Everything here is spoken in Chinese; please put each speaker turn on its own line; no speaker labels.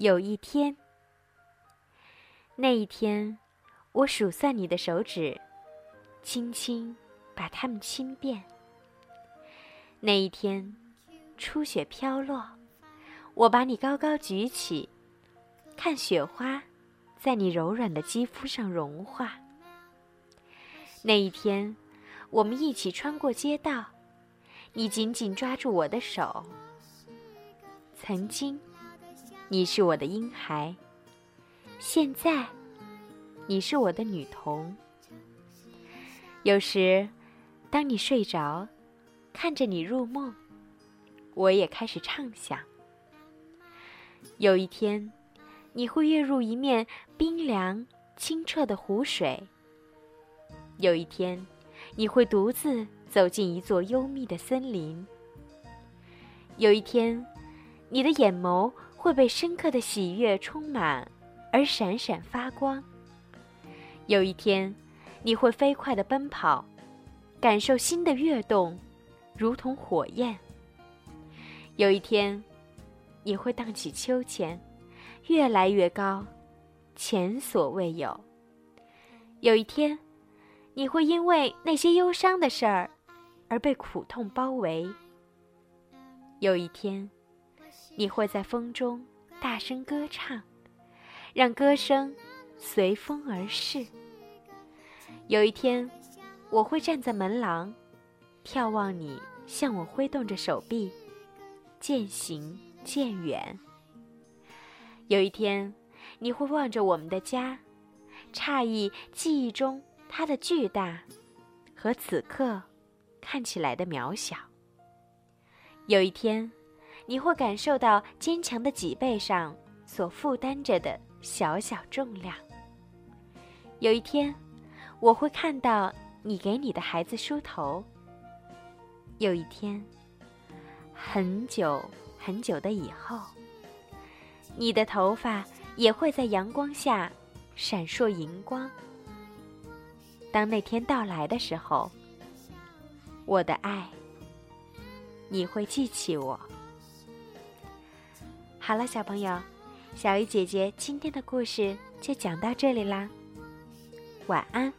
有一天，那一天，我数算你的手指，轻轻把它们亲遍。那一天，初雪飘落，我把你高高举起，看雪花在你柔软的肌肤上融化。那一天，我们一起穿过街道，你紧紧抓住我的手。曾经。你是我的婴孩，现在你是我的女童。有时，当你睡着，看着你入梦，我也开始畅想。有一天，你会跃入一面冰凉清澈的湖水；有一天，你会独自走进一座幽密的森林；有一天，你的眼眸。会被深刻的喜悦充满，而闪闪发光。有一天，你会飞快地奔跑，感受心的跃动，如同火焰。有一天，你会荡起秋千，越来越高，前所未有。有一天，你会因为那些忧伤的事儿，而被苦痛包围。有一天。你会在风中大声歌唱，让歌声随风而逝。有一天，我会站在门廊，眺望你向我挥动着手臂，渐行渐远。有一天，你会望着我们的家，诧异记忆中它的巨大，和此刻看起来的渺小。有一天。你会感受到坚强的脊背上所负担着的小小重量。有一天，我会看到你给你的孩子梳头。有一天，很久很久的以后，你的头发也会在阳光下闪烁银光。当那天到来的时候，我的爱，你会记起我。好了，小朋友，小鱼姐姐今天的故事就讲到这里啦，晚安。